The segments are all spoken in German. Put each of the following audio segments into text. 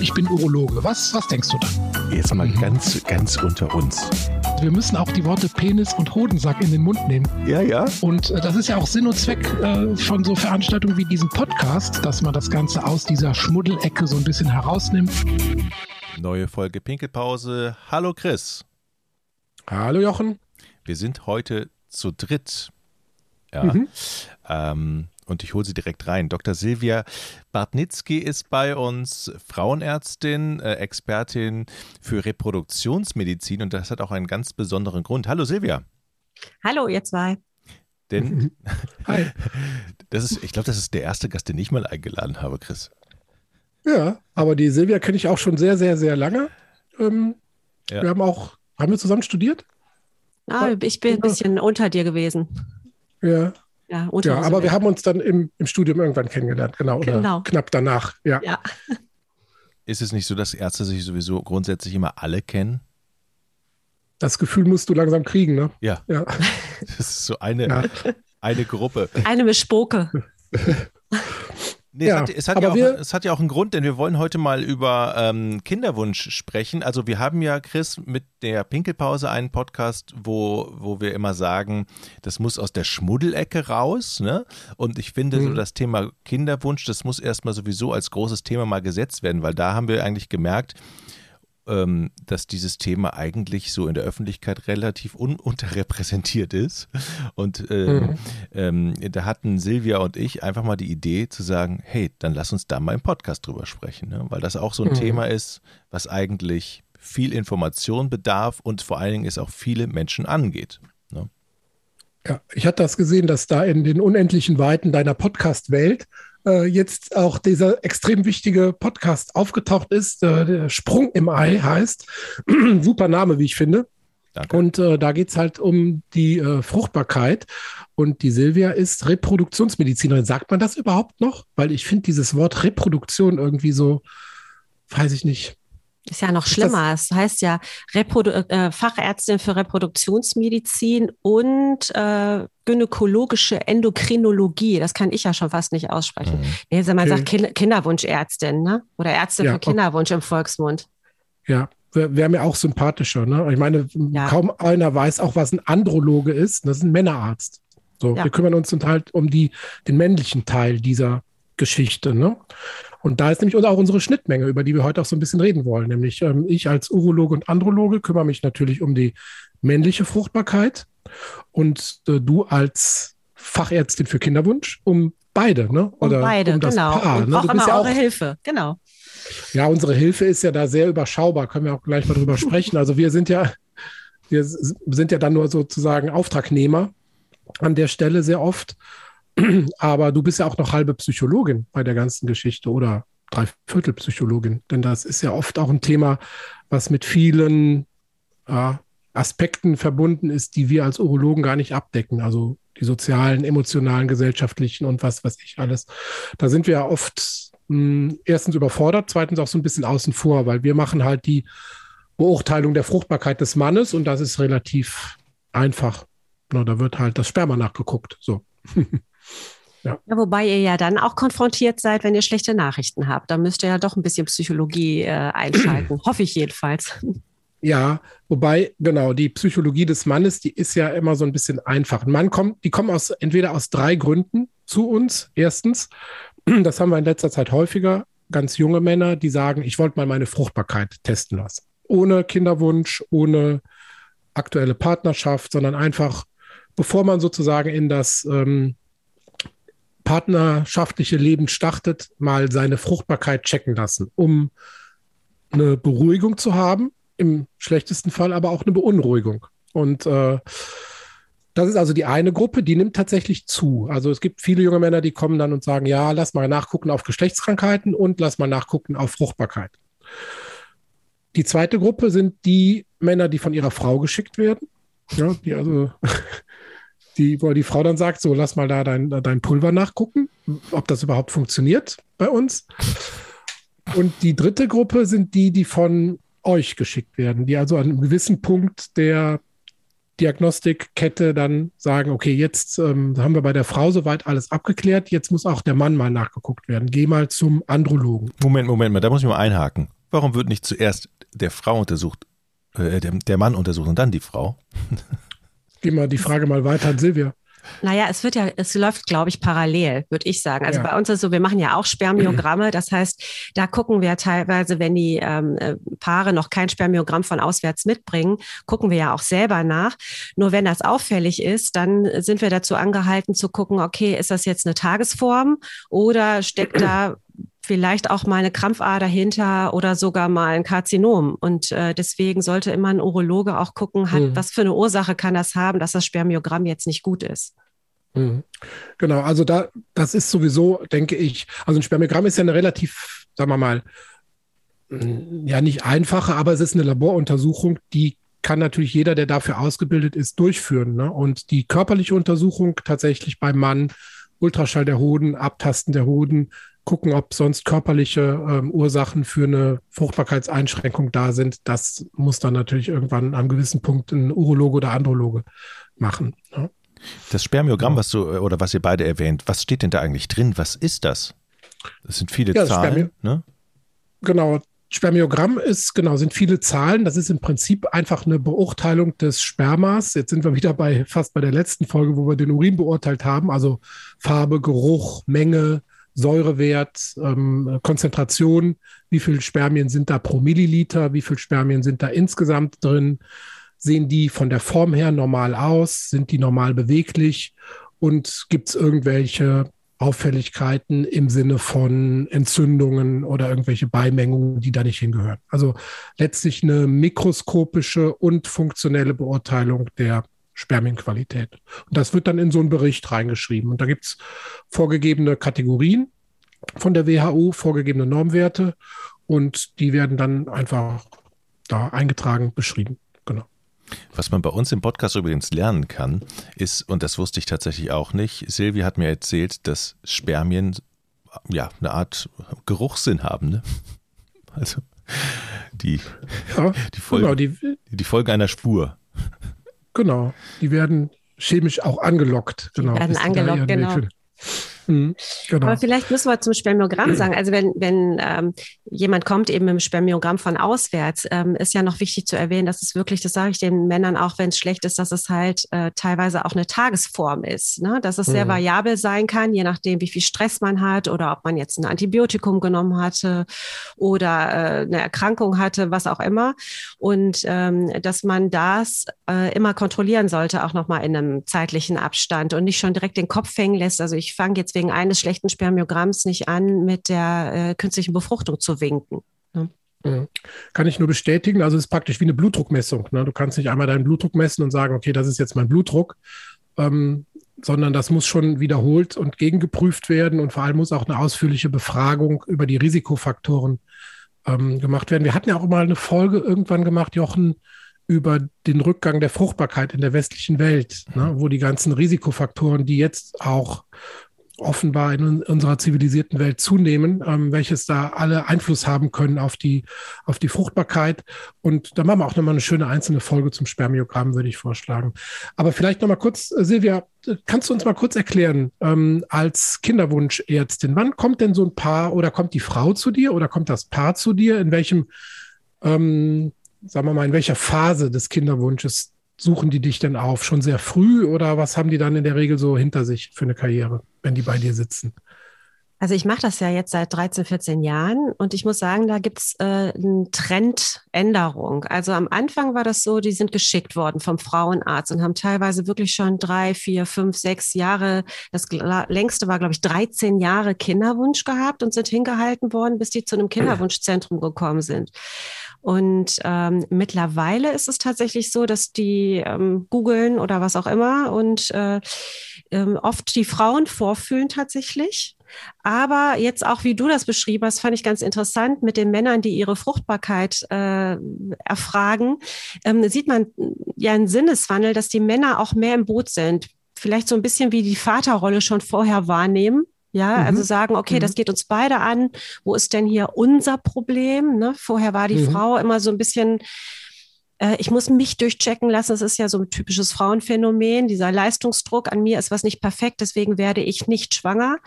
ich bin Urologe. Was, was denkst du dann? Jetzt mal ganz, ganz unter uns. Wir müssen auch die Worte Penis und Hodensack in den Mund nehmen. Ja, ja. Und äh, das ist ja auch Sinn und Zweck äh, von so Veranstaltungen wie diesem Podcast, dass man das Ganze aus dieser Schmuddelecke so ein bisschen herausnimmt. Neue Folge Pinkelpause. Hallo Chris. Hallo Jochen. Wir sind heute zu dritt. Ja. Mhm. Ähm, und ich hole sie direkt rein. Dr. Silvia Bartnitzki ist bei uns Frauenärztin, äh, Expertin für Reproduktionsmedizin und das hat auch einen ganz besonderen Grund. Hallo Silvia. Hallo, ihr zwei. Denn Hi. das ist, ich glaube, das ist der erste Gast, den ich mal eingeladen habe, Chris. Ja, aber die Silvia kenne ich auch schon sehr, sehr, sehr lange. Ähm, ja. Wir haben auch, haben wir zusammen studiert? Ah, ich bin ein bisschen unter dir gewesen. Ja, ja, ja aber wir haben uns dann im, im Studium irgendwann kennengelernt, genau, oder genau. knapp danach. Ja. ja. Ist es nicht so, dass Ärzte sich sowieso grundsätzlich immer alle kennen? Das Gefühl musst du langsam kriegen, ne? Ja. ja. Das ist so eine, ja. eine Gruppe. Eine Bespoke. Nee, ja, es, hat, es, hat ja auch, wir, es hat ja auch einen Grund, denn wir wollen heute mal über ähm, Kinderwunsch sprechen. Also wir haben ja, Chris, mit der Pinkelpause einen Podcast, wo, wo wir immer sagen, das muss aus der Schmuddelecke raus. Ne? Und ich finde, mhm. so das Thema Kinderwunsch, das muss erstmal sowieso als großes Thema mal gesetzt werden, weil da haben wir eigentlich gemerkt, ähm, dass dieses Thema eigentlich so in der Öffentlichkeit relativ un unterrepräsentiert ist. Und ähm, mhm. ähm, da hatten Silvia und ich einfach mal die Idee zu sagen, hey, dann lass uns da mal im Podcast drüber sprechen, ne? weil das auch so ein mhm. Thema ist, was eigentlich viel Information bedarf und vor allen Dingen es auch viele Menschen angeht. Ne? Ja, ich hatte das gesehen, dass da in den unendlichen Weiten deiner Podcast-Welt äh, jetzt auch dieser extrem wichtige Podcast aufgetaucht ist. Äh, der Sprung im Ei heißt. Super Name, wie ich finde. Danke. Und äh, da geht es halt um die äh, Fruchtbarkeit. Und die Silvia ist Reproduktionsmedizinerin. Sagt man das überhaupt noch? Weil ich finde dieses Wort Reproduktion irgendwie so, weiß ich nicht. Ist ja noch schlimmer. Es das heißt ja Reprodu äh, Fachärztin für Reproduktionsmedizin und äh, gynäkologische Endokrinologie. Das kann ich ja schon fast nicht aussprechen. Mhm. Nee, man okay. sagt kind Kinderwunschärztin, ne? Oder Ärztin ja, für Kinderwunsch okay. im Volksmund. Ja, wäre wär mir auch sympathischer. Ne? Ich meine, ja. kaum einer weiß auch, was ein Androloge ist. Das ist ein Männerarzt. So, ja. wir kümmern uns halt um die, den männlichen Teil dieser Geschichte. Ne? Und da ist nämlich auch unsere Schnittmenge, über die wir heute auch so ein bisschen reden wollen. Nämlich ähm, ich als Urologe und Androloge kümmere mich natürlich um die männliche Fruchtbarkeit und äh, du als Fachärztin für Kinderwunsch um beide, ne? Oder um beide, um das genau. Paar, und ne? auch immer ja eure auch, Hilfe, genau. Ja, unsere Hilfe ist ja da sehr überschaubar, können wir auch gleich mal drüber sprechen. Also wir sind ja, wir sind ja dann nur sozusagen Auftragnehmer an der Stelle sehr oft. Aber du bist ja auch noch halbe Psychologin bei der ganzen Geschichte oder Dreiviertel Psychologin. Denn das ist ja oft auch ein Thema, was mit vielen äh, Aspekten verbunden ist, die wir als Urologen gar nicht abdecken. Also die sozialen, emotionalen, gesellschaftlichen und was weiß ich alles. Da sind wir ja oft mh, hm, erstens überfordert, zweitens auch so ein bisschen außen vor, weil wir machen halt die Beurteilung der Fruchtbarkeit des Mannes und das ist relativ einfach. Na, da wird halt das Sperma nachgeguckt. So. Ja. ja. wobei ihr ja dann auch konfrontiert seid, wenn ihr schlechte Nachrichten habt. Da müsst ihr ja doch ein bisschen Psychologie äh, einschalten. Hoffe ich jedenfalls. Ja, wobei, genau, die Psychologie des Mannes, die ist ja immer so ein bisschen einfach. Ein Mann kommt, die kommen aus, entweder aus drei Gründen zu uns. Erstens, das haben wir in letzter Zeit häufiger, ganz junge Männer, die sagen, ich wollte mal meine Fruchtbarkeit testen lassen. Ohne Kinderwunsch, ohne aktuelle Partnerschaft, sondern einfach, bevor man sozusagen in das ähm, partnerschaftliche Leben startet, mal seine Fruchtbarkeit checken lassen, um eine Beruhigung zu haben, im schlechtesten Fall aber auch eine Beunruhigung. Und äh, das ist also die eine Gruppe, die nimmt tatsächlich zu. Also es gibt viele junge Männer, die kommen dann und sagen, ja, lass mal nachgucken auf Geschlechtskrankheiten und lass mal nachgucken auf Fruchtbarkeit. Die zweite Gruppe sind die Männer, die von ihrer Frau geschickt werden. Ja, die also die, wo die Frau dann sagt, so lass mal da dein, dein Pulver nachgucken, ob das überhaupt funktioniert bei uns. Und die dritte Gruppe sind die, die von euch geschickt werden, die also an einem gewissen Punkt der Diagnostikkette dann sagen, okay, jetzt ähm, haben wir bei der Frau soweit alles abgeklärt, jetzt muss auch der Mann mal nachgeguckt werden. Geh mal zum Andrologen. Moment, Moment mal, da muss ich mal einhaken. Warum wird nicht zuerst der Frau untersucht, äh, der, der Mann untersucht und dann die Frau? Geh mal die Frage mal weiter an Silvia. Naja, es wird ja, es läuft, glaube ich, parallel, würde ich sagen. Also ja. bei uns ist so, wir machen ja auch Spermiogramme. Das heißt, da gucken wir teilweise, wenn die ähm, äh, Paare noch kein Spermiogramm von auswärts mitbringen, gucken wir ja auch selber nach. Nur wenn das auffällig ist, dann sind wir dazu angehalten zu gucken, okay, ist das jetzt eine Tagesform oder steckt da vielleicht auch mal eine Krampfader hinter oder sogar mal ein Karzinom. Und äh, deswegen sollte immer ein Urologe auch gucken, hat, mhm. was für eine Ursache kann das haben, dass das Spermiogramm jetzt nicht gut ist. Mhm. Genau, also da, das ist sowieso, denke ich, also ein Spermiogramm ist ja eine relativ, sagen wir mal, mm, ja nicht einfache, aber es ist eine Laboruntersuchung, die kann natürlich jeder, der dafür ausgebildet ist, durchführen. Ne? Und die körperliche Untersuchung tatsächlich beim Mann, Ultraschall der Hoden, Abtasten der Hoden, gucken, ob sonst körperliche ähm, Ursachen für eine Fruchtbarkeitseinschränkung da sind. Das muss dann natürlich irgendwann an einem gewissen Punkt ein Urologe oder Androloge machen. Ja. Das Spermiogramm, was du oder was ihr beide erwähnt, was steht denn da eigentlich drin? Was ist das? Das sind viele ja, Zahlen. Ne? Genau. Spermiogramm ist, genau, sind viele Zahlen. Das ist im Prinzip einfach eine Beurteilung des Spermas. Jetzt sind wir wieder bei fast bei der letzten Folge, wo wir den Urin beurteilt haben. Also Farbe, Geruch, Menge, Säurewert, ähm, Konzentration, wie viel Spermien sind da pro Milliliter, wie viel Spermien sind da insgesamt drin, sehen die von der Form her normal aus, sind die normal beweglich? Und gibt es irgendwelche Auffälligkeiten im Sinne von Entzündungen oder irgendwelche Beimengungen, die da nicht hingehören. Also letztlich eine mikroskopische und funktionelle Beurteilung der Spermienqualität. Und das wird dann in so einen Bericht reingeschrieben. Und da gibt es vorgegebene Kategorien von der WHO, vorgegebene Normwerte und die werden dann einfach da eingetragen, beschrieben. Genau. Was man bei uns im Podcast übrigens lernen kann, ist, und das wusste ich tatsächlich auch nicht, Silvi hat mir erzählt, dass Spermien ja eine Art Geruchssinn haben. Ne? Also die, ja, die, Folge, genau, die, die Folge einer Spur. Genau, die werden chemisch auch angelockt. Genau, die werden angelockt, genau. Mhm, genau. Aber vielleicht müssen wir zum Spermiogramm sagen. Also wenn, wenn ähm, jemand kommt eben im Spermiogramm von auswärts, ähm, ist ja noch wichtig zu erwähnen, dass es wirklich, das sage ich den Männern auch, wenn es schlecht ist, dass es halt äh, teilweise auch eine Tagesform ist. Ne? Dass es sehr mhm. variabel sein kann, je nachdem, wie viel Stress man hat oder ob man jetzt ein Antibiotikum genommen hatte oder äh, eine Erkrankung hatte, was auch immer. Und ähm, dass man das äh, immer kontrollieren sollte, auch nochmal in einem zeitlichen Abstand und nicht schon direkt den Kopf hängen lässt. Also ich fange jetzt wegen eines schlechten Spermiogramms nicht an, mit der äh, künstlichen Befruchtung zu winken. Ne? Mhm. Kann ich nur bestätigen. Also es ist praktisch wie eine Blutdruckmessung. Ne? Du kannst nicht einmal deinen Blutdruck messen und sagen, okay, das ist jetzt mein Blutdruck, ähm, sondern das muss schon wiederholt und gegengeprüft werden und vor allem muss auch eine ausführliche Befragung über die Risikofaktoren ähm, gemacht werden. Wir hatten ja auch mal eine Folge irgendwann gemacht, Jochen, über den Rückgang der Fruchtbarkeit in der westlichen Welt, ne, wo die ganzen Risikofaktoren, die jetzt auch offenbar in unserer zivilisierten Welt zunehmen, ähm, welches da alle Einfluss haben können auf die, auf die Fruchtbarkeit. Und da machen wir auch nochmal eine schöne einzelne Folge zum Spermiogramm, würde ich vorschlagen. Aber vielleicht nochmal kurz, äh, Silvia, kannst du uns mal kurz erklären, ähm, als Kinderwunschärztin, wann kommt denn so ein Paar oder kommt die Frau zu dir oder kommt das Paar zu dir? In welchem, ähm, sagen wir mal, in welcher Phase des Kinderwunsches suchen die dich denn auf? Schon sehr früh oder was haben die dann in der Regel so hinter sich für eine Karriere, wenn die bei dir sitzen? Also ich mache das ja jetzt seit 13, 14 Jahren und ich muss sagen, da gibt es äh, eine Trendänderung. Also am Anfang war das so, die sind geschickt worden vom Frauenarzt und haben teilweise wirklich schon drei, vier, fünf, sechs Jahre, das längste war, glaube ich, 13 Jahre Kinderwunsch gehabt und sind hingehalten worden, bis die zu einem Kinderwunschzentrum gekommen sind. Und ähm, mittlerweile ist es tatsächlich so, dass die ähm, googeln oder was auch immer und äh, ähm, oft die Frauen vorfühlen tatsächlich. Aber jetzt auch, wie du das beschrieben hast, fand ich ganz interessant mit den Männern, die ihre Fruchtbarkeit äh, erfragen, ähm, sieht man ja einen Sinneswandel, dass die Männer auch mehr im Boot sind. Vielleicht so ein bisschen wie die Vaterrolle schon vorher wahrnehmen ja, mhm. also sagen, okay, mhm. das geht uns beide an. Wo ist denn hier unser Problem? Ne? Vorher war die mhm. Frau immer so ein bisschen äh, ich muss mich durchchecken lassen. Das ist ja so ein typisches Frauenphänomen. Dieser Leistungsdruck an mir ist was nicht perfekt, deswegen werde ich nicht schwanger.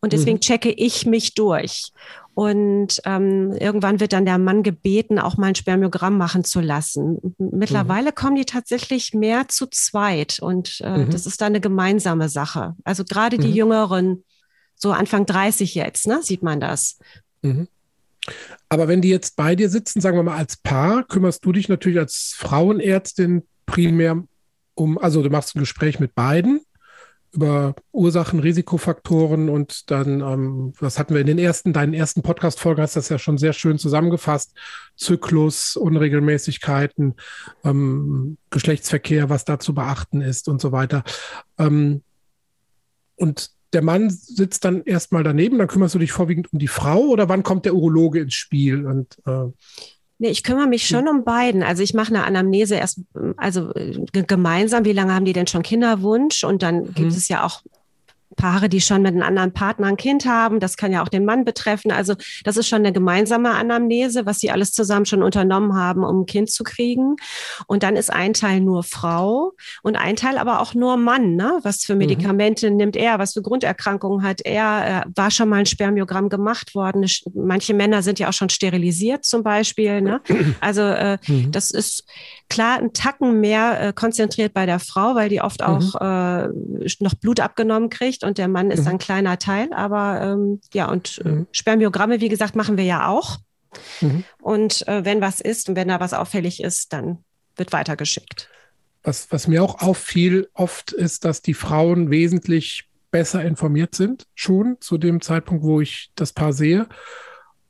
Und deswegen mhm. checke ich mich durch. Und ähm, irgendwann wird dann der Mann gebeten, auch mal ein Spermiogramm machen zu lassen. Mittlerweile mhm. kommen die tatsächlich mehr zu zweit und äh, mhm. das ist dann eine gemeinsame Sache. Also gerade die mhm. Jüngeren, so Anfang 30 jetzt, ne, sieht man das. Mhm. Aber wenn die jetzt bei dir sitzen, sagen wir mal als Paar, kümmerst du dich natürlich als Frauenärztin primär um, also du machst ein Gespräch mit beiden über Ursachen, Risikofaktoren und dann, ähm, was hatten wir in den ersten, deinen ersten Podcast-Folgen hast das ja schon sehr schön zusammengefasst. Zyklus, Unregelmäßigkeiten, ähm, Geschlechtsverkehr, was da zu beachten ist und so weiter. Ähm, und der Mann sitzt dann erstmal daneben, dann kümmerst du dich vorwiegend um die Frau oder wann kommt der Urologe ins Spiel? Und, äh, Nee, ich kümmere mich schon um beiden. Also ich mache eine Anamnese erst, also äh, gemeinsam. Wie lange haben die denn schon Kinderwunsch? Und dann mhm. gibt es ja auch Paare, die schon mit einem anderen Partner ein Kind haben. Das kann ja auch den Mann betreffen. Also das ist schon eine gemeinsame Anamnese, was sie alles zusammen schon unternommen haben, um ein Kind zu kriegen. Und dann ist ein Teil nur Frau und ein Teil aber auch nur Mann. Ne? Was für mhm. Medikamente mhm. nimmt er? Was für Grunderkrankungen hat er? Äh, war schon mal ein Spermiogramm gemacht worden? Manche Männer sind ja auch schon sterilisiert zum Beispiel. Ne? Also äh, mhm. das ist klar ein Tacken mehr äh, konzentriert bei der Frau, weil die oft mhm. auch äh, noch Blut abgenommen kriegt und der Mann ist mhm. ein kleiner Teil. Aber ähm, ja, und äh, mhm. Spermiogramme, wie gesagt, machen wir ja auch. Mhm. Und äh, wenn was ist und wenn da was auffällig ist, dann wird weitergeschickt. Was, was mir auch auffiel, oft ist, dass die Frauen wesentlich besser informiert sind, schon zu dem Zeitpunkt, wo ich das Paar sehe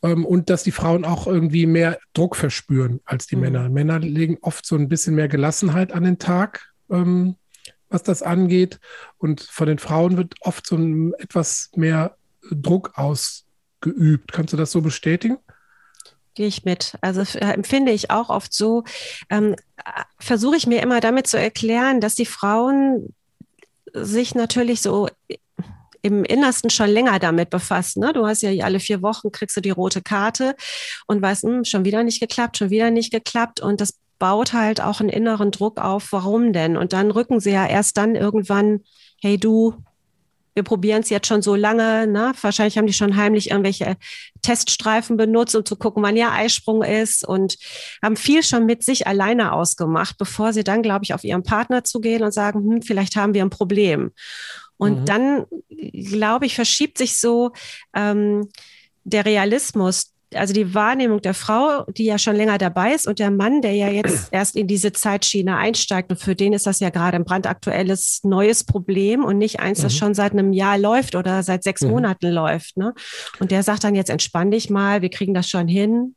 ähm, und dass die Frauen auch irgendwie mehr Druck verspüren als die mhm. Männer. Männer legen oft so ein bisschen mehr Gelassenheit an den Tag, ähm, was das angeht. Und von den Frauen wird oft so ein etwas mehr Druck ausgeübt. Kannst du das so bestätigen? Gehe ich mit. Also äh, empfinde ich auch oft so. Ähm, Versuche ich mir immer damit zu erklären, dass die Frauen sich natürlich so im Innersten schon länger damit befasst. Ne? Du hast ja alle vier Wochen kriegst du die rote Karte und weißt, hm, schon wieder nicht geklappt, schon wieder nicht geklappt. Und das baut halt auch einen inneren Druck auf, warum denn? Und dann rücken sie ja erst dann irgendwann, hey du, wir probieren es jetzt schon so lange, ne? Wahrscheinlich haben die schon heimlich irgendwelche Teststreifen benutzt, um zu gucken, wann ihr Eisprung ist und haben viel schon mit sich alleine ausgemacht, bevor sie dann, glaube ich, auf ihren Partner zugehen und sagen, hm, vielleicht haben wir ein Problem. Und mhm. dann, glaube ich, verschiebt sich so ähm, der Realismus, also die Wahrnehmung der Frau, die ja schon länger dabei ist, und der Mann, der ja jetzt erst in diese Zeitschiene einsteigt. Und für den ist das ja gerade ein brandaktuelles neues Problem und nicht eins, das mhm. schon seit einem Jahr läuft oder seit sechs mhm. Monaten läuft. Ne? Und der sagt dann jetzt, entspann dich mal, wir kriegen das schon hin.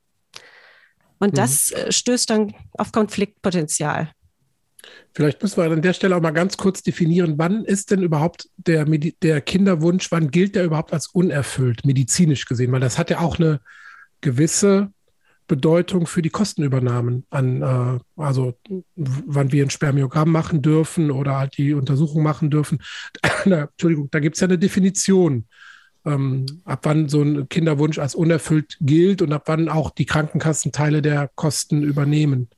Und mhm. das äh, stößt dann auf Konfliktpotenzial. Vielleicht müssen wir an der Stelle auch mal ganz kurz definieren, wann ist denn überhaupt der, der Kinderwunsch, wann gilt der überhaupt als unerfüllt, medizinisch gesehen? Weil das hat ja auch eine gewisse Bedeutung für die Kostenübernahmen an, äh, also wann wir ein Spermiogramm machen dürfen oder halt die Untersuchung machen dürfen. Na, Entschuldigung, da gibt es ja eine Definition, ähm, ab wann so ein Kinderwunsch als unerfüllt gilt und ab wann auch die Krankenkassen Teile der Kosten übernehmen.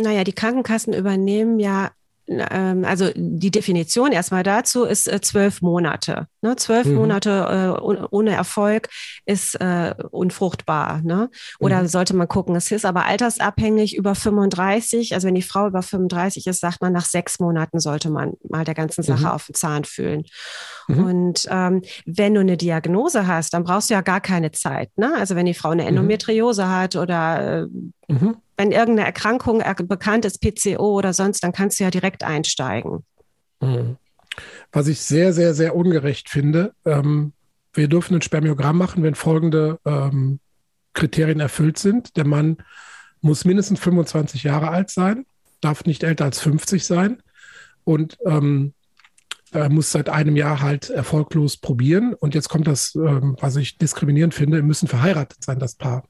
Naja, die Krankenkassen übernehmen ja also die Definition erstmal dazu ist äh, zwölf Monate. Ne? Zwölf mhm. Monate äh, ohne Erfolg ist äh, unfruchtbar. Ne? Oder mhm. sollte man gucken, es ist aber altersabhängig über 35. Also wenn die Frau über 35 ist, sagt man, nach sechs Monaten sollte man mal der ganzen Sache mhm. auf den Zahn fühlen. Mhm. Und ähm, wenn du eine Diagnose hast, dann brauchst du ja gar keine Zeit. Ne? Also wenn die Frau eine mhm. Endometriose hat oder äh, mhm. wenn irgendeine Erkrankung bekannt ist, PCO oder sonst, dann kannst du ja direkt einsteigen. Mhm. Was ich sehr, sehr, sehr ungerecht finde, ähm, wir dürfen ein Spermiogramm machen, wenn folgende ähm, Kriterien erfüllt sind. Der Mann muss mindestens 25 Jahre alt sein, darf nicht älter als 50 sein und ähm, er muss seit einem Jahr halt erfolglos probieren. Und jetzt kommt das, ähm, was ich diskriminierend finde, müssen verheiratet sein, das Paar.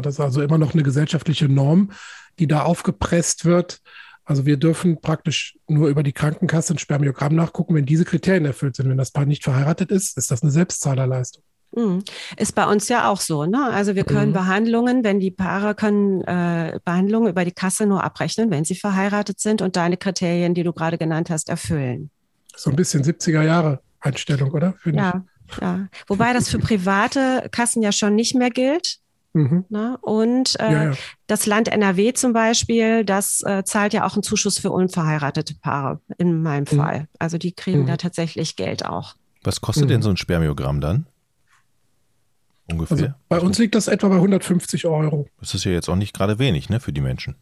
Das ist also immer noch eine gesellschaftliche Norm, die da aufgepresst wird. Also wir dürfen praktisch nur über die Krankenkasse ein Spermiogramm nachgucken, wenn diese Kriterien erfüllt sind. Wenn das Paar nicht verheiratet ist, ist das eine Selbstzahlerleistung. Mhm. Ist bei uns ja auch so. Ne? Also wir können mhm. Behandlungen, wenn die Paare können äh, Behandlungen über die Kasse nur abrechnen, wenn sie verheiratet sind und deine Kriterien, die du gerade genannt hast, erfüllen. So ein bisschen 70er Jahre Einstellung, oder? Ja, ich. ja. Wobei das für private Kassen ja schon nicht mehr gilt. Mhm. Ne? Und äh, ja, ja. das Land NRW zum Beispiel, das äh, zahlt ja auch einen Zuschuss für unverheiratete Paare in meinem mhm. Fall. Also die kriegen mhm. da tatsächlich Geld auch. Was kostet denn mhm. so ein Spermiogramm dann? Ungefähr. Also bei uns liegt das etwa bei 150 Euro. Das ist ja jetzt auch nicht gerade wenig, ne, für die Menschen.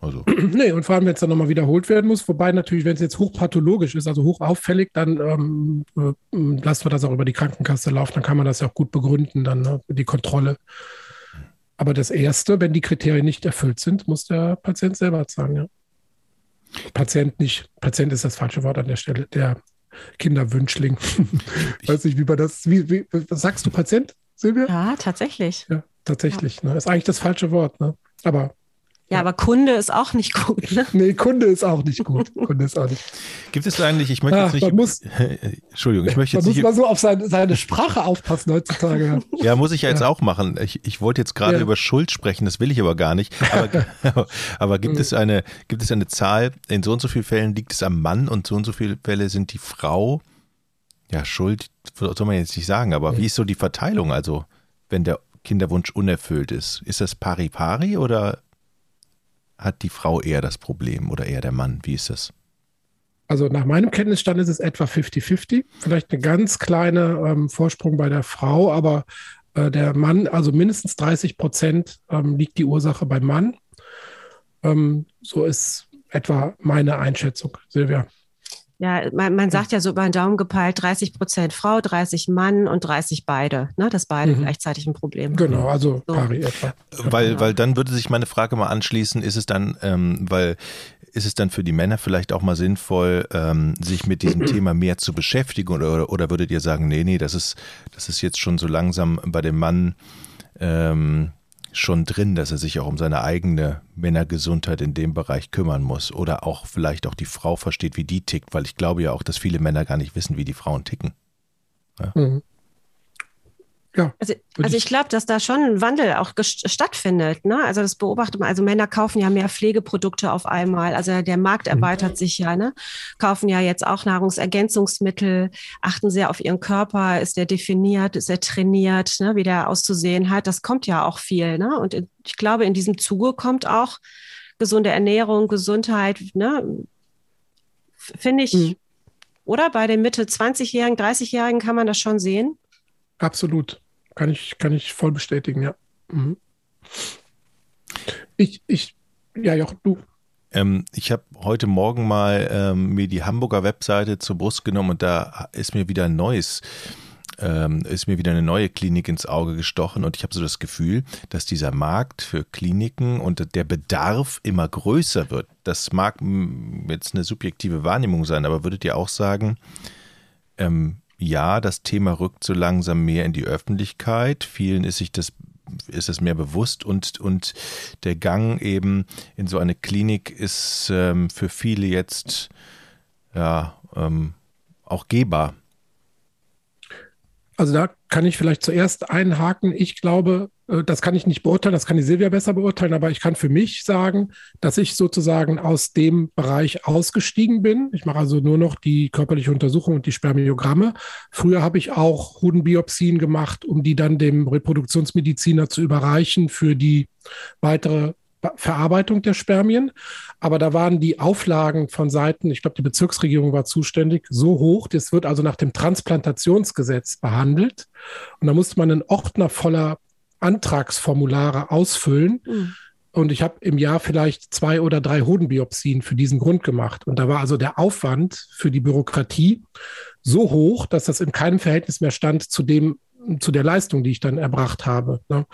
Also. nee, und vor allem, wenn es dann nochmal wiederholt werden muss, wobei natürlich, wenn es jetzt hochpathologisch ist, also hochauffällig, dann ähm, äh, lassen wir das auch über die Krankenkasse laufen, dann kann man das ja auch gut begründen, dann ne, die Kontrolle. Aber das Erste, wenn die Kriterien nicht erfüllt sind, muss der Patient selber zahlen, ja. Patient nicht, Patient ist das falsche Wort an der Stelle, der Kinderwünschling. Ich weiß nicht, wie man das, wie, wie, was sagst du, Patient? Silvia? Ja, tatsächlich. Ja, tatsächlich. Ja. Ne? Ist eigentlich das falsche Wort, ne? Aber. Ja, ja, aber Kunde ist auch nicht gut. Ne? Nee, Kunde ist auch nicht gut. Kunde ist auch nicht. Gibt es eigentlich, ich möchte Ach, jetzt nicht. Muss, Entschuldigung, ich möchte jetzt man nicht. muss mal so auf seine, seine Sprache aufpassen heutzutage. ja, muss ich ja jetzt auch machen. Ich, ich wollte jetzt gerade über Schuld sprechen, das will ich aber gar nicht. Aber, aber gibt, mhm. es eine, gibt es eine Zahl, in so und so vielen Fällen liegt es am Mann und so und so viele Fälle sind die Frau? Ja, Schuld soll man jetzt nicht sagen, aber wie ist so die Verteilung? Also wenn der Kinderwunsch unerfüllt ist? Ist das pari-pari oder hat die Frau eher das Problem oder eher der Mann? Wie ist das? Also nach meinem Kenntnisstand ist es etwa 50-50. Vielleicht eine ganz kleine ähm, Vorsprung bei der Frau, aber äh, der Mann, also mindestens 30 Prozent ähm, liegt die Ursache beim Mann. Ähm, so ist etwa meine Einschätzung, Silvia. Ja, man, man sagt ja so über den Daumen gepeilt, 30 Prozent Frau, 30 Mann und 30 beide, ne? dass beide mhm. gleichzeitig ein Problem haben. Genau, also so. pari etwa. Weil, genau. weil dann würde sich meine Frage mal anschließen, ist es dann, ähm, weil ist es dann für die Männer vielleicht auch mal sinnvoll, ähm, sich mit diesem Thema mehr zu beschäftigen oder, oder würdet ihr sagen, nee, nee, das ist, das ist jetzt schon so langsam bei dem Mann ähm, schon drin, dass er sich auch um seine eigene Männergesundheit in dem Bereich kümmern muss oder auch vielleicht auch die Frau versteht, wie die tickt, weil ich glaube ja auch, dass viele Männer gar nicht wissen, wie die Frauen ticken. Ja. Mhm. Ja, also, also ich glaube, dass da schon ein Wandel auch stattfindet. Ne? Also das beobachtet man. Also Männer kaufen ja mehr Pflegeprodukte auf einmal. Also der Markt mhm. erweitert mhm. sich ja. Ne? Kaufen ja jetzt auch Nahrungsergänzungsmittel, achten sehr auf ihren Körper. Ist der definiert? Ist er trainiert? Ne? Wie der auszusehen hat? Das kommt ja auch viel. Ne? Und ich glaube, in diesem Zuge kommt auch gesunde Ernährung, Gesundheit. Ne? Finde ich. Mhm. Oder bei den Mitte 20-Jährigen, 30-Jährigen kann man das schon sehen. Absolut. Kann ich, kann ich voll bestätigen, ja. Mhm. Ich, ich, ja, Joch, du. Ähm, ich habe heute Morgen mal ähm, mir die Hamburger Webseite zur Brust genommen und da ist mir wieder ein neues, ähm, ist mir wieder eine neue Klinik ins Auge gestochen und ich habe so das Gefühl, dass dieser Markt für Kliniken und der Bedarf immer größer wird. Das mag jetzt eine subjektive Wahrnehmung sein, aber würdet ihr auch sagen, ähm, ja, das Thema rückt so langsam mehr in die Öffentlichkeit. Vielen ist sich das ist es mehr bewusst und, und der Gang eben in so eine Klinik ist ähm, für viele jetzt ja ähm, auch gehbar. Also da kann ich vielleicht zuerst einhaken. Ich glaube, äh, das kann ich nicht beurteilen, das kann die Silvia besser beurteilen, aber ich kann für mich sagen, dass ich sozusagen aus dem Bereich ausgestiegen bin. Ich mache also nur noch die körperliche Untersuchung und die Spermiogramme. Früher habe ich auch Hodenbiopsien gemacht, um die dann dem Reproduktionsmediziner zu überreichen für die weitere Verarbeitung der Spermien. Aber da waren die Auflagen von Seiten, ich glaube, die Bezirksregierung war zuständig, so hoch. Das wird also nach dem Transplantationsgesetz behandelt. Und da musste man einen Ordner voller Antragsformulare ausfüllen. Mhm. Und ich habe im Jahr vielleicht zwei oder drei Hodenbiopsien für diesen Grund gemacht. Und da war also der Aufwand für die Bürokratie so hoch, dass das in keinem Verhältnis mehr stand zu dem, zu der Leistung, die ich dann erbracht habe. Ne?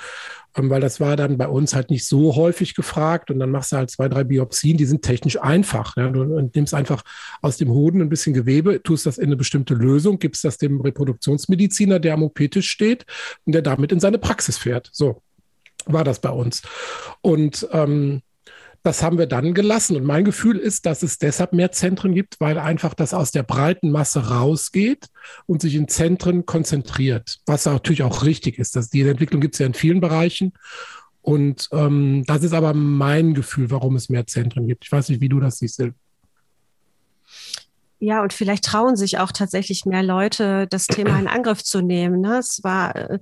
Ähm, weil das war dann bei uns halt nicht so häufig gefragt und dann machst du halt zwei, drei Biopsien, die sind technisch einfach. Ne? Du nimmst einfach aus dem Hoden ein bisschen Gewebe, tust das in eine bestimmte Lösung, gibst das dem Reproduktionsmediziner, der am OP-Tisch steht und der damit in seine Praxis fährt. So war das bei uns. Und ähm, das haben wir dann gelassen. Und mein Gefühl ist, dass es deshalb mehr Zentren gibt, weil einfach das aus der breiten Masse rausgeht und sich in Zentren konzentriert. Was natürlich auch richtig ist. Dass die Entwicklung gibt es ja in vielen Bereichen. Und ähm, das ist aber mein Gefühl, warum es mehr Zentren gibt. Ich weiß nicht, wie du das siehst. Ja, und vielleicht trauen sich auch tatsächlich mehr Leute, das Thema in Angriff zu nehmen. Ne? Es war, äh,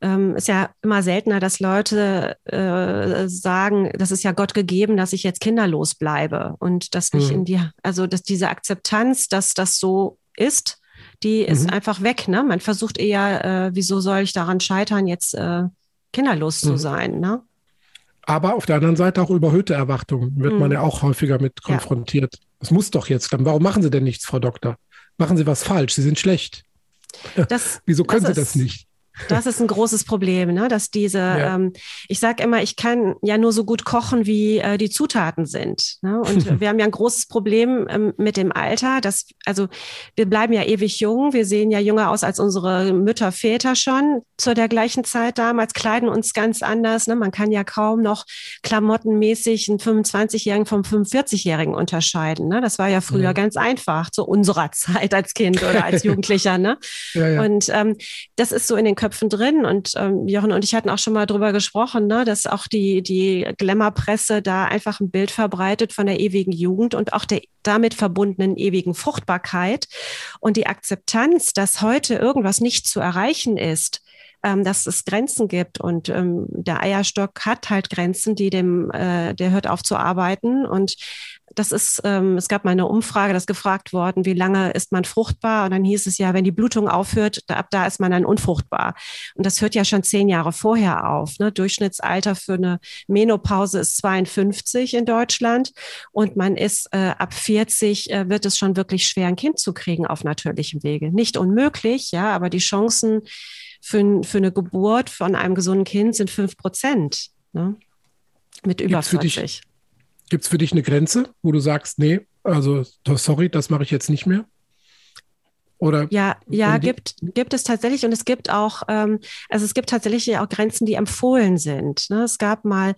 ähm, ist ja immer seltener, dass Leute äh, sagen, das ist ja Gott gegeben, dass ich jetzt kinderlos bleibe und das nicht mhm. in die, also dass diese Akzeptanz, dass das so ist, die ist mhm. einfach weg. Ne? Man versucht eher, äh, wieso soll ich daran scheitern, jetzt äh, kinderlos mhm. zu sein? Ne? Aber auf der anderen Seite auch überhöhte Erwartungen wird man mhm. ja auch häufiger mit konfrontiert. Ja. Es muss doch jetzt dann. Warum machen Sie denn nichts, Frau Doktor? Machen Sie was falsch? Sie sind schlecht. Das, Wieso können das Sie das nicht? Das ist ein großes Problem, ne? dass diese, ja. ähm, ich sage immer, ich kann ja nur so gut kochen, wie äh, die Zutaten sind. Ne? Und wir haben ja ein großes Problem ähm, mit dem Alter. Dass, also wir bleiben ja ewig jung. Wir sehen ja jünger aus als unsere Mütter, Väter schon zu der gleichen Zeit damals, kleiden uns ganz anders. Ne? Man kann ja kaum noch klamottenmäßig einen 25-Jährigen vom 45-Jährigen unterscheiden. Ne? Das war ja früher ja. ganz einfach, zu unserer Zeit als Kind oder als Jugendlicher. Ne? Ja, Und ähm, das ist so in den Köpfen drin. Und ähm, Jochen und ich hatten auch schon mal drüber gesprochen, ne, dass auch die, die Glamour-Presse da einfach ein Bild verbreitet von der ewigen Jugend und auch der damit verbundenen ewigen Fruchtbarkeit. Und die Akzeptanz, dass heute irgendwas nicht zu erreichen ist ähm, dass es Grenzen gibt. Und ähm, der Eierstock hat halt Grenzen, die dem, äh, der hört auf zu arbeiten. Und das ist, ähm, es gab mal eine Umfrage, das gefragt worden, wie lange ist man fruchtbar? Und dann hieß es ja, wenn die Blutung aufhört, da, ab da ist man dann unfruchtbar. Und das hört ja schon zehn Jahre vorher auf. Ne? Durchschnittsalter für eine Menopause ist 52 in Deutschland und man ist äh, ab 40 äh, wird es schon wirklich schwer, ein Kind zu kriegen auf natürlichem Wege. Nicht unmöglich, ja, aber die Chancen für, für eine Geburt von einem gesunden Kind sind fünf Prozent. Ne? Mit über Gibt's 40. Gibt es für dich eine Grenze, wo du sagst, nee, also sorry, das mache ich jetzt nicht mehr? Oder ja, ja, gibt, gibt es tatsächlich und es gibt auch, ähm, also es gibt tatsächlich auch Grenzen, die empfohlen sind. Ne? Es gab mal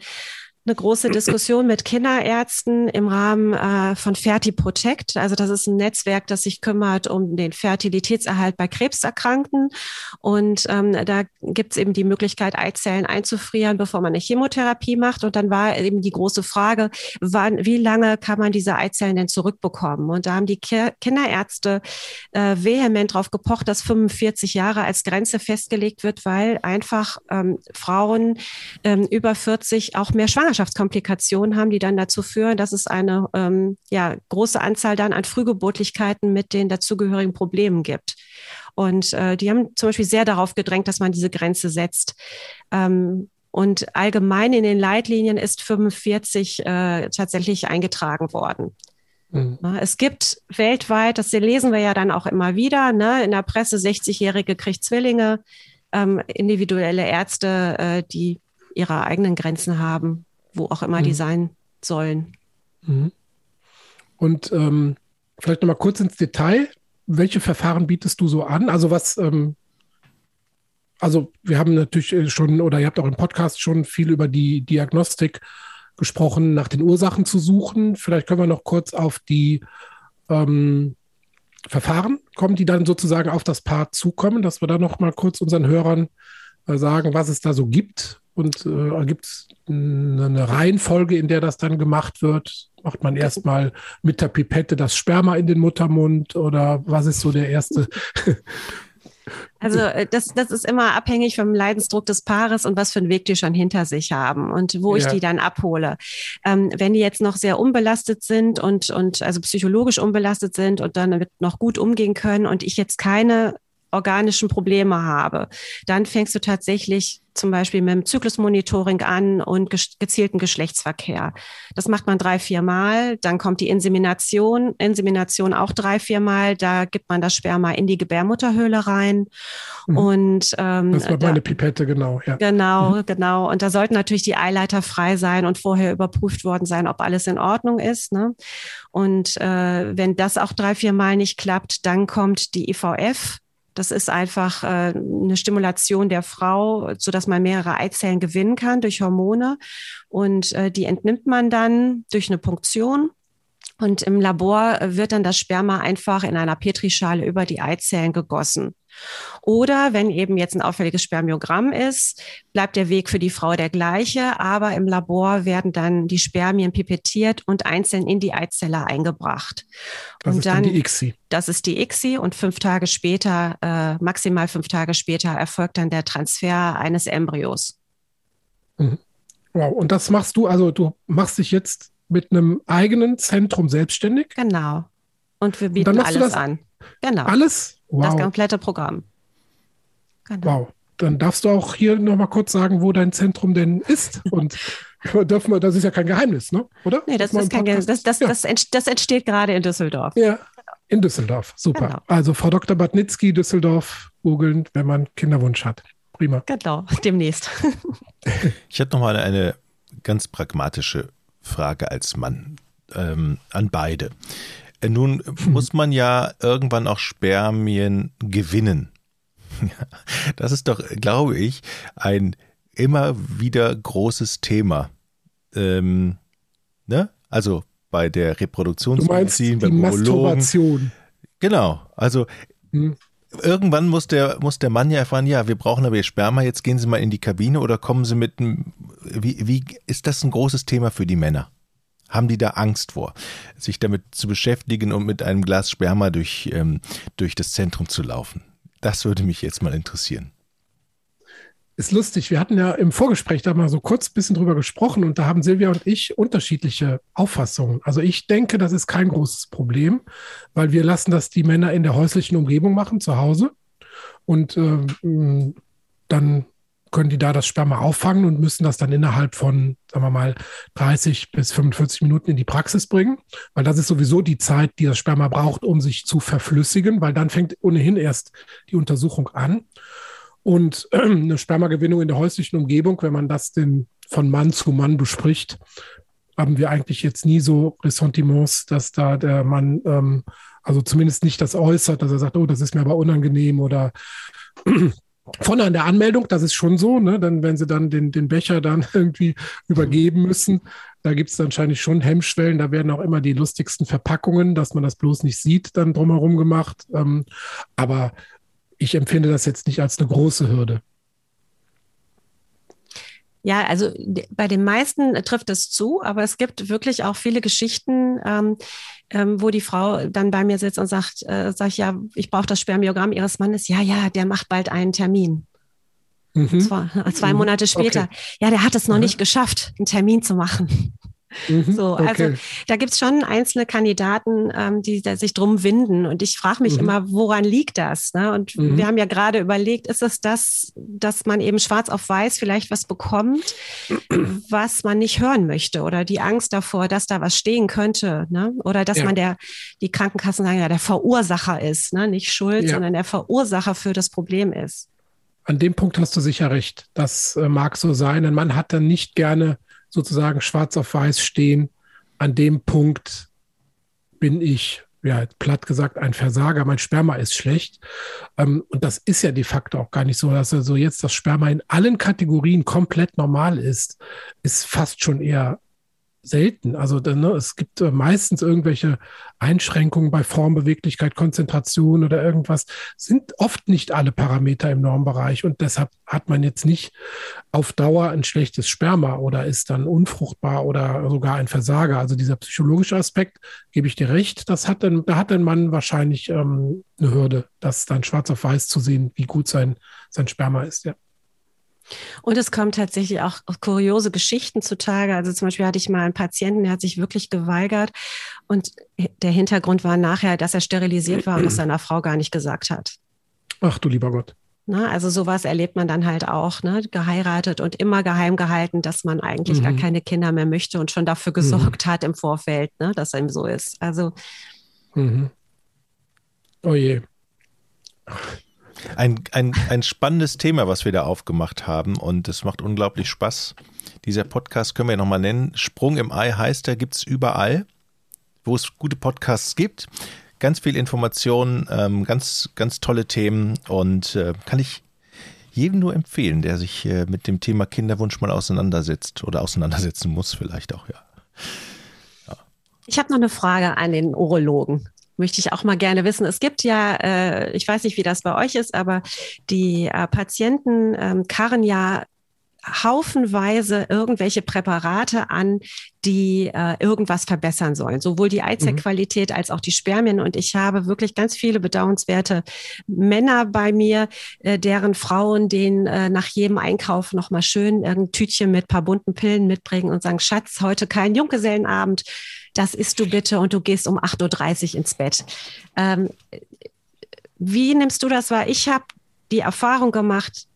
eine große Diskussion mit Kinderärzten im Rahmen äh, von Ferti Protect. Also das ist ein Netzwerk, das sich kümmert um den Fertilitätserhalt bei Krebserkrankten. Und ähm, da gibt es eben die Möglichkeit, Eizellen einzufrieren, bevor man eine Chemotherapie macht. Und dann war eben die große Frage, wann, wie lange kann man diese Eizellen denn zurückbekommen? Und da haben die Ki Kinderärzte äh, vehement darauf gepocht, dass 45 Jahre als Grenze festgelegt wird, weil einfach ähm, Frauen ähm, über 40 auch mehr Schwangerschaft Schwangerschaftskomplikationen haben, die dann dazu führen, dass es eine ähm, ja, große Anzahl dann an Frühgeburtlichkeiten mit den dazugehörigen Problemen gibt. Und äh, die haben zum Beispiel sehr darauf gedrängt, dass man diese Grenze setzt. Ähm, und allgemein in den Leitlinien ist 45 äh, tatsächlich eingetragen worden. Mhm. Es gibt weltweit, das lesen wir ja dann auch immer wieder, ne, in der Presse, 60-Jährige kriegt Zwillinge, ähm, individuelle Ärzte, äh, die ihre eigenen Grenzen haben wo auch immer mhm. die sein sollen. Mhm. Und ähm, vielleicht nochmal kurz ins Detail. Welche Verfahren bietest du so an? Also was, ähm, also wir haben natürlich äh, schon, oder ihr habt auch im Podcast schon viel über die Diagnostik gesprochen, nach den Ursachen zu suchen. Vielleicht können wir noch kurz auf die ähm, Verfahren kommen, die dann sozusagen auf das Paar zukommen, dass wir da noch mal kurz unseren Hörern sagen, was es da so gibt und äh, gibt es eine Reihenfolge, in der das dann gemacht wird? Macht man erstmal mit der Pipette das Sperma in den Muttermund oder was ist so der erste? Also äh, das, das ist immer abhängig vom Leidensdruck des Paares und was für einen Weg die schon hinter sich haben und wo ja. ich die dann abhole. Ähm, wenn die jetzt noch sehr unbelastet sind und, und also psychologisch unbelastet sind und dann noch gut umgehen können und ich jetzt keine organischen Probleme habe, dann fängst du tatsächlich zum Beispiel mit dem Zyklusmonitoring an und gezielten Geschlechtsverkehr. Das macht man drei, vier Mal. Dann kommt die Insemination. Insemination auch drei, vier Mal. Da gibt man das Sperma in die Gebärmutterhöhle rein. Mhm. Und ähm, das war meine Pipette, genau. Ja. Genau, mhm. genau. Und da sollten natürlich die Eileiter frei sein und vorher überprüft worden sein, ob alles in Ordnung ist. Ne? Und äh, wenn das auch drei, vier Mal nicht klappt, dann kommt die IVF Das ist einfach äh, eine Stimulation der Frau, sodass man mehrere Eizellen gewinnen kann durch Hormone. Und äh, die entnimmt man dann durch eine Punktion. Und im Labor wird dann das Sperma einfach in einer Petrischale über die Eizellen gegossen. Oder wenn eben jetzt ein auffälliges Spermiogramm ist, bleibt der Weg für die Frau der gleiche, aber im Labor werden dann die Spermien pipettiert und einzeln in die Eizelle eingebracht. Das und ist dann, dann die ICSI. Das ist die ICSI und fünf Tage später, äh, maximal fünf Tage später, erfolgt dann der Transfer eines Embryos. Mhm. Wow, und das machst du, also du machst dich jetzt mit einem eigenen Zentrum selbstständig? Genau. Und wir bieten und alles an. Genau. Alles? Wow. Das komplette Programm. Genau. Wow. Dann darfst du auch hier nochmal kurz sagen, wo dein Zentrum denn ist. Und dürfen wir, das ist ja kein Geheimnis, ne? oder? Nee, das, das ist kein Geheimnis. Das, das, ja. das, entsteht gerade in Düsseldorf. Ja, in Düsseldorf. Super. Genau. Also Frau Dr. Badnitzki, Düsseldorf, googeln, wenn man Kinderwunsch hat. Prima. Genau, demnächst. ich hätte nochmal eine ganz pragmatische Frage als Mann ähm, an beide. Äh, nun muss man ja irgendwann auch Spermien gewinnen. Das ist doch, glaube ich, ein immer wieder großes Thema. Ähm, ne? Also bei der Reproduktionsmedizin, beim Masturbation. Genau, also hm. irgendwann muss der, muss der Mann ja erfahren, ja, wir brauchen aber ihr Sperma, jetzt gehen Sie mal in die Kabine oder kommen Sie mit einem, wie, wie ist das ein großes Thema für die Männer? Haben die da Angst vor, sich damit zu beschäftigen und mit einem Glas Sperma durch, ähm, durch das Zentrum zu laufen? Das würde mich jetzt mal interessieren. Ist lustig. Wir hatten ja im Vorgespräch da mal so kurz ein bisschen drüber gesprochen und da haben Silvia und ich unterschiedliche Auffassungen. Also ich denke, das ist kein großes Problem, weil wir lassen das die Männer in der häuslichen Umgebung machen, zu Hause. Und äh, dann können die da das Sperma auffangen und müssen das dann innerhalb von, sagen wir mal, 30 bis 45 Minuten in die Praxis bringen, weil das ist sowieso die Zeit, die das Sperma braucht, um sich zu verflüssigen, weil dann fängt ohnehin erst die Untersuchung an. Und eine Spermagewinnung in der häuslichen Umgebung, wenn man das denn von Mann zu Mann bespricht, haben wir eigentlich jetzt nie so Ressentiments, dass da der Mann, ähm, also zumindest nicht das äußert, dass er sagt, oh, das ist mir aber unangenehm oder von an der Anmeldung, das ist schon so, ne? Dann, wenn sie dann den, den Becher dann irgendwie übergeben müssen, da gibt es dann wahrscheinlich schon Hemmschwellen. Da werden auch immer die lustigsten Verpackungen, dass man das bloß nicht sieht, dann drumherum gemacht. Ähm, aber ich empfinde das jetzt nicht als eine große Hürde. Ja, also bei den meisten trifft es zu, aber es gibt wirklich auch viele Geschichten, ähm, ähm, wo die Frau dann bei mir sitzt und sagt, äh, sag ich, ja, ich brauche das Spermiogramm ihres Mannes. Ja, ja, der macht bald einen Termin. Mhm. Zwei, zwei mhm. Monate später. Okay. Ja, der hat es noch mhm. nicht geschafft, einen Termin zu machen. Mhm, so, also okay. da gibt es schon einzelne Kandidaten, ähm, die sich drum winden. Und ich frage mich mhm. immer, woran liegt das? Ne? Und mhm. wir haben ja gerade überlegt, ist es das, dass man eben schwarz auf weiß vielleicht was bekommt, was man nicht hören möchte oder die Angst davor, dass da was stehen könnte, ne? Oder dass ja. man der, die Krankenkassen sagen, ja, der Verursacher ist, ne? Nicht schuld, ja. sondern der Verursacher für das Problem ist. An dem Punkt hast du sicher recht. Das äh, mag so sein. Ein Mann hat dann nicht gerne sozusagen schwarz auf weiß stehen, an dem Punkt bin ich, ja, platt gesagt, ein Versager, mein Sperma ist schlecht. Ähm, und das ist ja de facto auch gar nicht so, dass also jetzt das Sperma in allen Kategorien komplett normal ist, ist fast schon eher selten. Also ne, es gibt äh, meistens irgendwelche Einschränkungen bei Formbeweglichkeit, Konzentration oder irgendwas. Sind oft nicht alle Parameter im Normbereich und deshalb hat man jetzt nicht auf Dauer ein schlechtes Sperma oder ist dann unfruchtbar oder sogar ein Versager. Also dieser psychologische Aspekt, gebe ich dir recht, das hat dann, da hat ein Mann wahrscheinlich ähm, eine Hürde, das dann schwarz auf weiß zu sehen, wie gut sein, sein Sperma ist, ja. Und es kommen tatsächlich auch kuriose Geschichten zutage. Also zum Beispiel hatte ich mal einen Patienten, der hat sich wirklich geweigert. Und der Hintergrund war nachher, dass er sterilisiert war und das seiner Frau gar nicht gesagt hat. Ach du lieber Gott. Na, also sowas erlebt man dann halt auch, ne? geheiratet und immer geheim gehalten, dass man eigentlich mhm. gar keine Kinder mehr möchte und schon dafür gesorgt mhm. hat im Vorfeld, ne? dass ihm so ist. Also. Mhm. Oh je. Ein, ein, ein spannendes Thema, was wir da aufgemacht haben und es macht unglaublich Spaß. Dieser Podcast können wir nochmal nennen. Sprung im Ei heißt, da gibt es überall, wo es gute Podcasts gibt. ganz viel Informationen, ähm, ganz, ganz tolle Themen und äh, kann ich jedem nur empfehlen, der sich äh, mit dem Thema Kinderwunsch mal auseinandersetzt oder auseinandersetzen muss, vielleicht auch, ja. ja. Ich habe noch eine Frage an den Urologen möchte ich auch mal gerne wissen. Es gibt ja, äh, ich weiß nicht, wie das bei euch ist, aber die äh, Patienten ähm, karren ja haufenweise irgendwelche Präparate an, die äh, irgendwas verbessern sollen. Sowohl die Eizellqualität mhm. als auch die Spermien. Und ich habe wirklich ganz viele bedauernswerte Männer bei mir, äh, deren Frauen den äh, nach jedem Einkauf nochmal schön irgendein Tütchen mit paar bunten Pillen mitbringen und sagen, Schatz, heute kein Junggesellenabend. Das isst du bitte und du gehst um 8.30 Uhr ins Bett. Ähm, wie nimmst du das wahr? Ich habe die Erfahrung gemacht,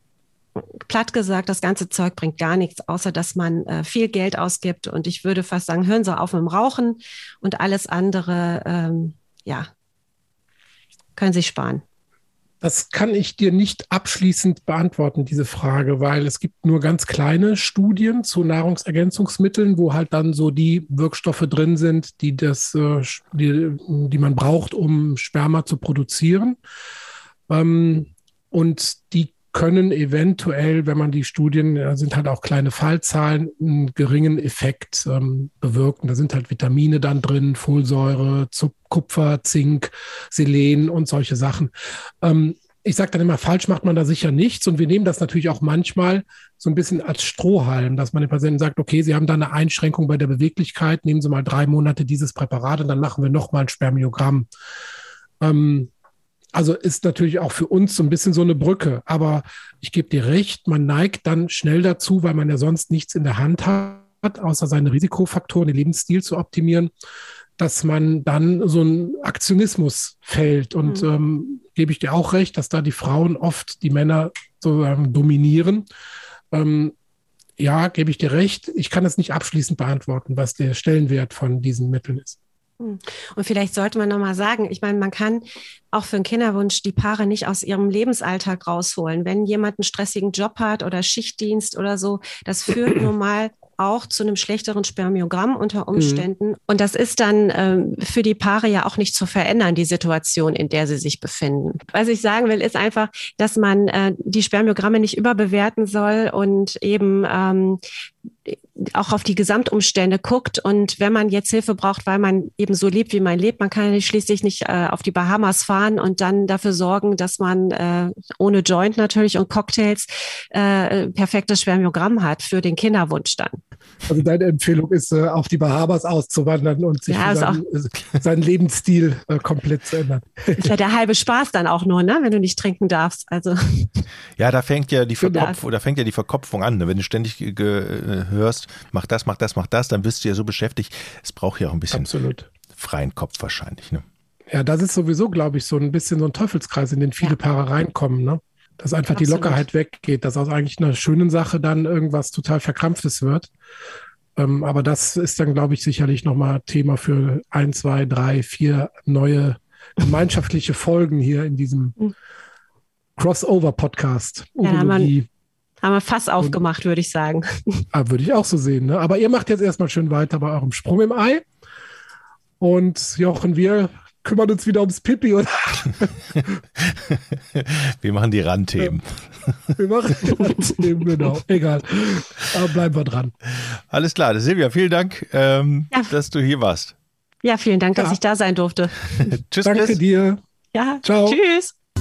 platt gesagt, das ganze Zeug bringt gar nichts, außer dass man äh, viel Geld ausgibt. Und ich würde fast sagen, hören Sie auf mit dem Rauchen und alles andere, ähm, ja, können Sie sparen. Das kann ich dir nicht abschließend beantworten, diese Frage, weil es gibt nur ganz kleine Studien zu Nahrungsergänzungsmitteln, wo halt dann so die Wirkstoffe drin sind, die, das, äh, die, die man braucht, um Sperma zu produzieren. Ähm, und die können eventuell, wenn man die Studien, da sind halt auch kleine Fallzahlen, einen geringen Effekt ähm, bewirken. Da sind halt Vitamine dann drin, Folsäure, Kupfer, Zink, Selen und solche Sachen. Ähm, ich sage dann immer, falsch macht man da sicher nichts. Und wir nehmen das natürlich auch manchmal so ein bisschen als Strohhalm, dass man den Patienten sagt, okay, Sie haben da eine Einschränkung bei der Beweglichkeit, nehmen Sie mal drei Monate dieses Präparat und dann machen wir nochmal ein Spermiogramm. Ähm, also ist natürlich auch für uns so ein bisschen so eine Brücke. Aber ich gebe dir recht, man neigt dann schnell dazu, weil man ja sonst nichts in der Hand hat, außer seine Risikofaktoren, den Lebensstil zu optimieren, dass man dann so ein Aktionismus fällt. Und mhm. ähm, gebe ich dir auch recht, dass da die Frauen oft die Männer sozusagen dominieren. Ähm, ja, gebe ich dir recht. Ich kann das nicht abschließend beantworten, was der Stellenwert von diesen Mitteln ist. Hm. Und vielleicht sollte man nochmal sagen, ich meine, man kann auch für einen Kinderwunsch die Paare nicht aus ihrem Lebensalltag rausholen. Wenn jemand einen stressigen Job hat oder Schichtdienst oder so, das führt nun mal auch zu einem schlechteren Spermiogramm unter mhm. Umständen. Mhm. Und das ist dann ähm, für die Paare ja auch nicht zu verändern, die Situation, in der sie sich befinden. Was ich sagen will, ist einfach, dass man äh, die Spermiogramme nicht überbewerten soll und eben ähm, auch auf die Gesamtumstände guckt. Und wenn man jetzt Hilfe braucht, weil man eben so lebt, wie man lebt, man kann ja schließlich nicht äh, auf die Bahamas fahren und dann dafür sorgen, dass man äh, ohne Joint natürlich und Cocktails äh, perfektes Spermiogramm hat für den Kinderwunsch dann. Also deine Empfehlung ist, äh, auf die Bahamas auszuwandern und sich ja, seinen, äh, seinen, Lebensstil äh, komplett zu ändern. Ist ja der halbe Spaß dann auch nur, ne? wenn du nicht trinken darfst. Also. Ja, da fängt ja die Verkopfung, da fängt ja die Verkopfung an. Ne? Wenn du ständig hörst, mach das, mach das, mach das, dann bist du ja so beschäftigt. Es braucht ja auch ein bisschen Absolut. freien Kopf wahrscheinlich. Ne? Ja, das ist sowieso, glaube ich, so ein bisschen so ein Teufelskreis, in den viele ja. Paare reinkommen. Ne? Dass einfach Absolut. die Lockerheit weggeht, dass aus eigentlich einer schönen Sache dann irgendwas total Verkrampftes wird. Ähm, aber das ist dann, glaube ich, sicherlich nochmal Thema für ein, zwei, drei, vier neue gemeinschaftliche Folgen hier in diesem hm. Crossover-Podcast. Ja, Urologie. Haben wir Fass aufgemacht, würde ich sagen. Ah, würde ich auch so sehen. Ne? Aber ihr macht jetzt erstmal schön weiter bei eurem Sprung im Ei. Und Jochen, wir kümmern uns wieder ums Pipi, oder? wir machen die Randthemen. Wir machen die Randthemen, genau. Egal. Aber bleiben wir dran. Alles klar. Silvia, vielen Dank, ähm, ja. dass du hier warst. Ja, vielen Dank, ja. dass ich da sein durfte. Tschüss. Danke Chris. dir. Ja, Ciao. Tschüss.